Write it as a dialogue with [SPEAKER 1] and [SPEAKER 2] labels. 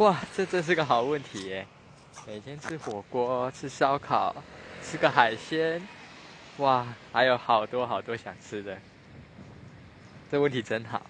[SPEAKER 1] 哇这真是个好问题耶。每天吃火锅吃烧烤吃个海鲜哇还有好多好多想吃的。这问题真好。